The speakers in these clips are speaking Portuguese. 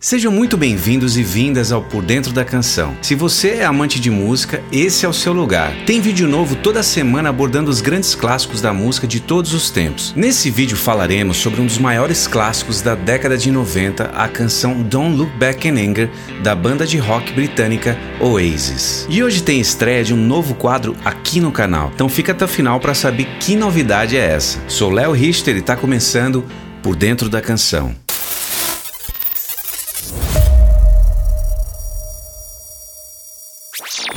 Sejam muito bem-vindos e vindas ao Por Dentro da Canção. Se você é amante de música, esse é o seu lugar. Tem vídeo novo toda semana abordando os grandes clássicos da música de todos os tempos. Nesse vídeo falaremos sobre um dos maiores clássicos da década de 90, a canção Don't Look Back in Anger, da banda de rock britânica Oasis. E hoje tem estreia de um novo quadro aqui no canal, então fica até o final para saber que novidade é essa. Sou Léo Richter e está começando Por Dentro da Canção.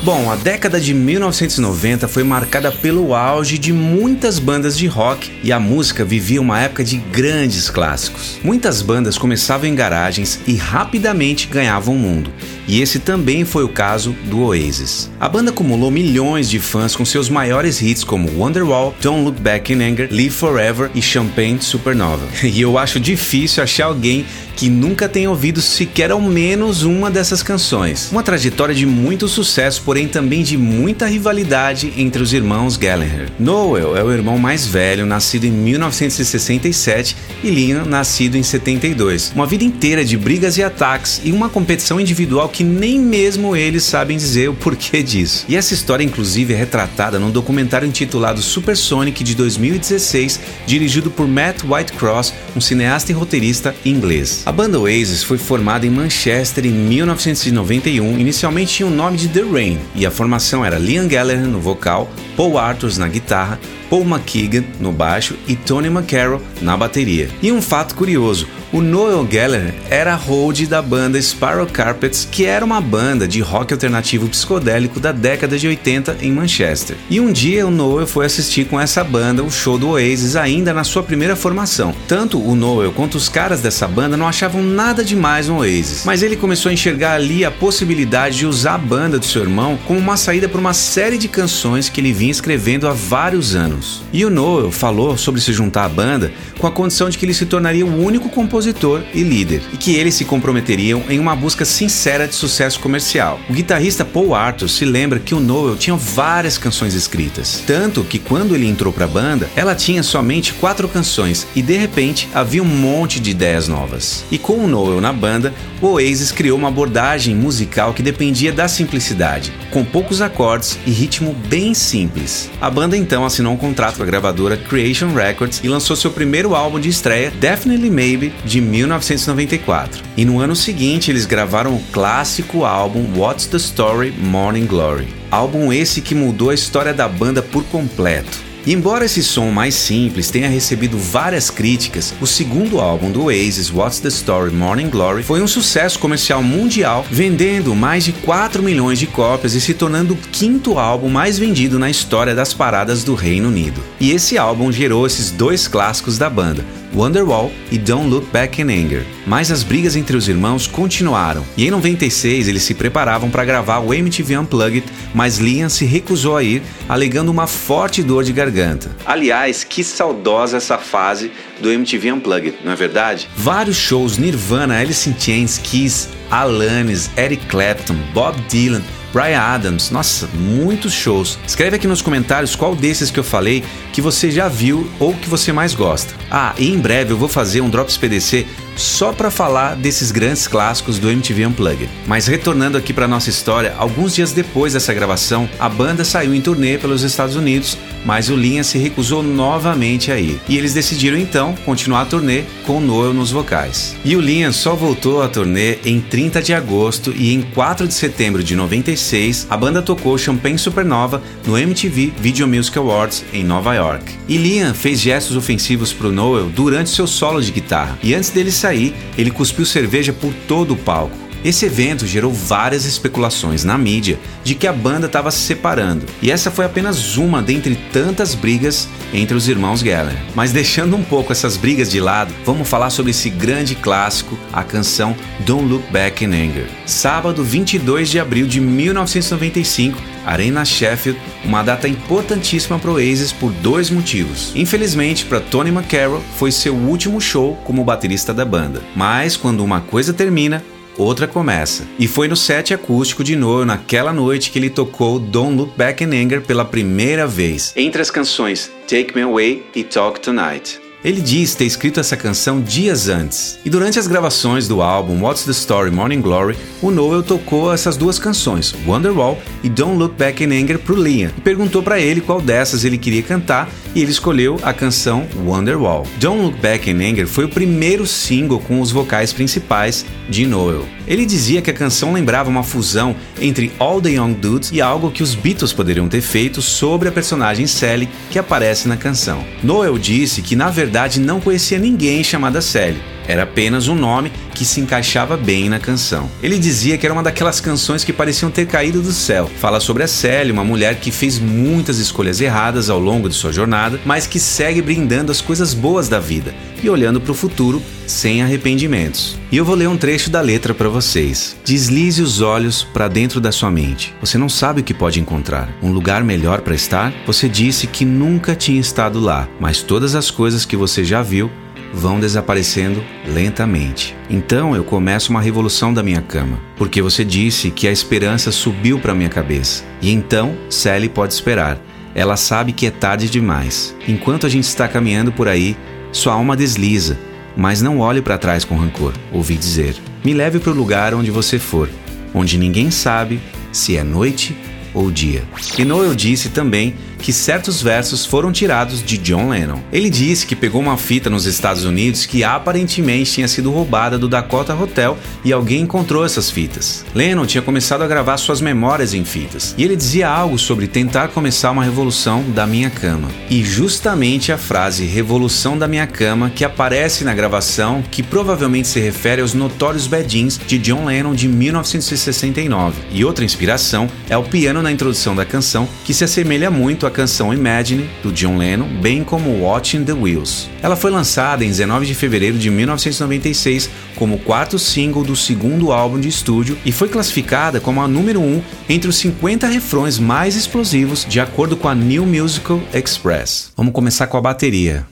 Bom, a década de 1990 foi marcada pelo auge de muitas bandas de rock e a música vivia uma época de grandes clássicos. Muitas bandas começavam em garagens e rapidamente ganhavam o mundo, e esse também foi o caso do Oasis. A banda acumulou milhões de fãs com seus maiores hits como Wonderwall, Don't Look Back in Anger, Live Forever e Champagne Supernova. E eu acho difícil achar alguém que nunca tenha ouvido sequer ao menos uma dessas canções. Uma trajetória de muito sucesso porém também de muita rivalidade entre os irmãos Gallagher. Noel é o irmão mais velho, nascido em 1967, e Liam, nascido em 72. Uma vida inteira de brigas e ataques e uma competição individual que nem mesmo eles sabem dizer o porquê disso. E essa história, inclusive, é retratada num documentário intitulado Supersonic de 2016, dirigido por Matt Whitecross, um cineasta e roteirista inglês. A banda Oasis foi formada em Manchester em 1991. Inicialmente tinha o nome de The Rain, e a formação era Liam Gallagher no vocal, Paul Arthurs na guitarra, Paul McKeegan no baixo e Tony McCarroll na bateria. E um fato curioso, o Noel Gallagher era hold da banda Spiral Carpets, que era uma banda de rock alternativo psicodélico da década de 80 em Manchester. E um dia o Noel foi assistir com essa banda o show do Oasis ainda na sua primeira formação. Tanto o Noel quanto os caras dessa banda não achavam nada demais no Oasis, mas ele começou a enxergar ali a possibilidade de usar a banda do seu irmão como uma saída para uma série de canções que ele vinha escrevendo há vários anos. E o Noel falou sobre se juntar à banda com a condição de que ele se tornaria o único compositor e líder, e que eles se comprometeriam em uma busca sincera de sucesso comercial. O guitarrista Paul Arthur se lembra que o Noel tinha várias canções escritas, tanto que quando ele entrou para a banda, ela tinha somente quatro canções e de repente havia um monte de ideias novas. E com o Noel na banda, o Oasis criou uma abordagem musical que dependia da simplicidade, com poucos acordes e ritmo bem simples. A banda então assinou um contrato com a gravadora Creation Records e lançou seu primeiro álbum de estreia, Definitely Maybe, de 1994. E no ano seguinte eles gravaram o clássico álbum What's the Story Morning Glory. Álbum esse que mudou a história da banda por completo. Embora esse som mais simples tenha recebido várias críticas, o segundo álbum do Oasis, What's the Story Morning Glory, foi um sucesso comercial mundial, vendendo mais de 4 milhões de cópias e se tornando o quinto álbum mais vendido na história das paradas do Reino Unido. E esse álbum gerou esses dois clássicos da banda, Wonderwall e Don't Look Back in Anger. Mas as brigas entre os irmãos continuaram, e em 96 eles se preparavam para gravar o MTV Unplugged, mas Liam se recusou a ir, alegando uma forte dor de garganta. Aliás, que saudosa essa fase do MTV Unplugged, não é verdade? Vários shows Nirvana, Alice in Chains, Kiss, Alanis, Eric Clapton, Bob Dylan, Brian Adams, nossa, muitos shows. Escreve aqui nos comentários qual desses que eu falei que você já viu ou que você mais gosta. Ah, e em breve eu vou fazer um Drops PDC só para falar desses grandes clássicos do MTV Unplugged. Mas retornando aqui para nossa história, alguns dias depois dessa gravação, a banda saiu em turnê pelos Estados Unidos, mas o Linha se recusou novamente a ir. E eles decidiram então continuar a turnê com Noel nos vocais. E o Linha só voltou à turnê em 30 de agosto e em 4 de setembro de 96, a banda tocou Champagne Supernova no MTV Video Music Awards em Nova York. E Liam fez gestos ofensivos para o Noel durante seu solo de guitarra. E antes dele sair, ele cuspiu cerveja por todo o palco. Esse evento gerou várias especulações na mídia de que a banda estava se separando, e essa foi apenas uma dentre tantas brigas entre os irmãos Gallagher. Mas deixando um pouco essas brigas de lado, vamos falar sobre esse grande clássico, a canção Don't Look Back in Anger. Sábado 22 de abril de 1995, Arena Sheffield, uma data importantíssima para o Oasis por dois motivos. Infelizmente, para Tony McCarroll, foi seu último show como baterista da banda. Mas quando uma coisa termina, outra começa. E foi no set acústico de Noel naquela noite que ele tocou Don't Look Back in Anger pela primeira vez, entre as canções Take Me Away e Talk Tonight. Ele diz ter escrito essa canção dias antes. E durante as gravações do álbum What's the Story Morning Glory, o Noel tocou essas duas canções, Wonderwall e Don't Look Back in Anger, pro Liam e perguntou para ele qual dessas ele queria cantar e ele escolheu a canção Wonderwall. Don't Look Back in Anger foi o primeiro single com os vocais principais de Noel. Ele dizia que a canção lembrava uma fusão entre All the Young Dudes e algo que os Beatles poderiam ter feito sobre a personagem Sally que aparece na canção. Noel disse que na verdade não conhecia ninguém chamada Sally era apenas um nome que se encaixava bem na canção. Ele dizia que era uma daquelas canções que pareciam ter caído do céu. Fala sobre a Sally, uma mulher que fez muitas escolhas erradas ao longo de sua jornada, mas que segue brindando as coisas boas da vida e olhando para o futuro sem arrependimentos. E eu vou ler um trecho da letra para vocês. Deslize os olhos para dentro da sua mente. Você não sabe o que pode encontrar. Um lugar melhor para estar? Você disse que nunca tinha estado lá, mas todas as coisas que você já viu vão desaparecendo lentamente. Então eu começo uma revolução da minha cama, porque você disse que a esperança subiu para minha cabeça. E então Sally pode esperar. Ela sabe que é tarde demais. Enquanto a gente está caminhando por aí, sua alma desliza, mas não olhe para trás com rancor. Ouvi dizer: Me leve para o lugar onde você for, onde ninguém sabe se é noite ou dia. E Noel disse também que certos versos foram tirados de John Lennon. Ele disse que pegou uma fita nos Estados Unidos que aparentemente tinha sido roubada do Dakota Hotel e alguém encontrou essas fitas. Lennon tinha começado a gravar suas memórias em fitas e ele dizia algo sobre tentar começar uma revolução da minha cama. E justamente a frase revolução da minha cama que aparece na gravação, que provavelmente se refere aos notórios Badins de John Lennon de 1969. E outra inspiração é o piano na introdução da canção, que se assemelha muito a canção Imagine, do John Lennon, bem como Watching the Wheels. Ela foi lançada em 19 de fevereiro de 1996 como quarto single do segundo álbum de estúdio e foi classificada como a número 1 um entre os 50 refrões mais explosivos de acordo com a New Musical Express. Vamos começar com a bateria.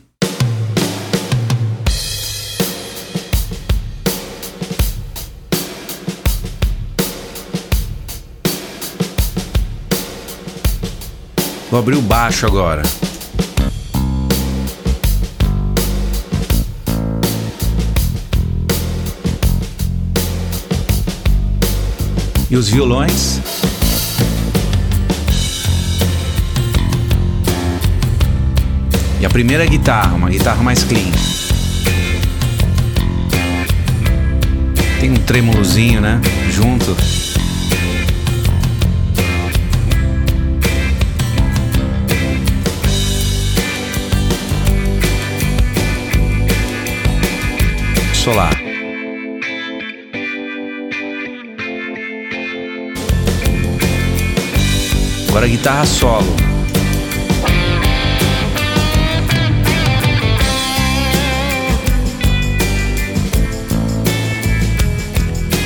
Vou abrir o baixo agora. E os violões. E a primeira guitarra, uma guitarra mais clean. Tem um trêmulozinho, né? Junto. Solar. Agora guitarra solo.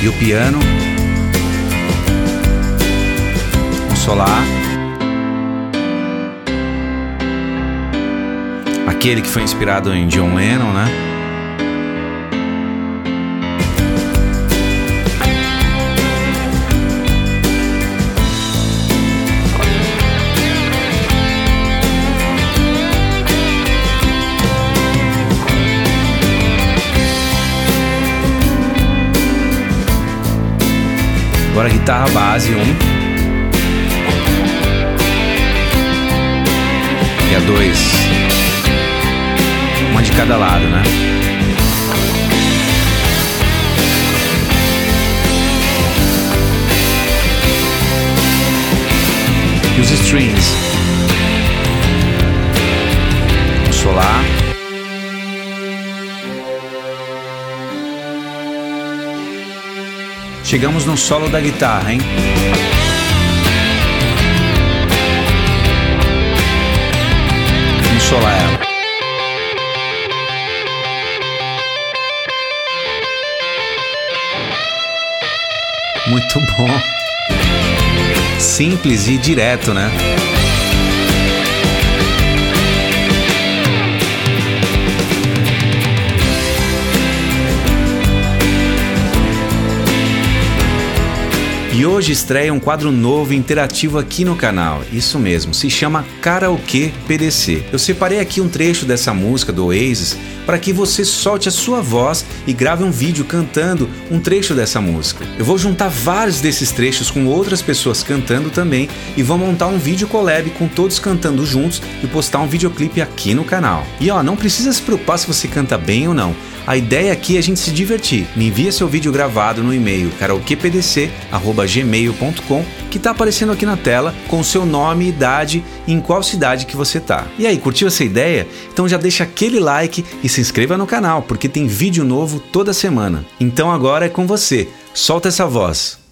E o piano. O solar. Aquele que foi inspirado em John Lennon, né? Guitarra base 1. Um. E a 2. Uma de cada lado, né? E os strings. O solar. Chegamos no solo da guitarra, hein? Um solar ela. Muito bom. Simples e direto, né? E hoje estreia um quadro novo e interativo aqui no canal. Isso mesmo, se chama Karaokê PDC. Eu separei aqui um trecho dessa música do Oasis para que você solte a sua voz e grave um vídeo cantando um trecho dessa música. Eu vou juntar vários desses trechos com outras pessoas cantando também e vou montar um vídeo collab com todos cantando juntos e postar um videoclipe aqui no canal. E ó, não precisa se preocupar se você canta bem ou não. A ideia aqui é a gente se divertir. Me envia seu vídeo gravado no e-mail karaokepdc@gmail.com que está aparecendo aqui na tela com seu nome idade e em qual cidade que você tá. E aí, curtiu essa ideia? Então já deixa aquele like e se inscreva no canal, porque tem vídeo novo toda semana. Então agora é com você. Solta essa voz.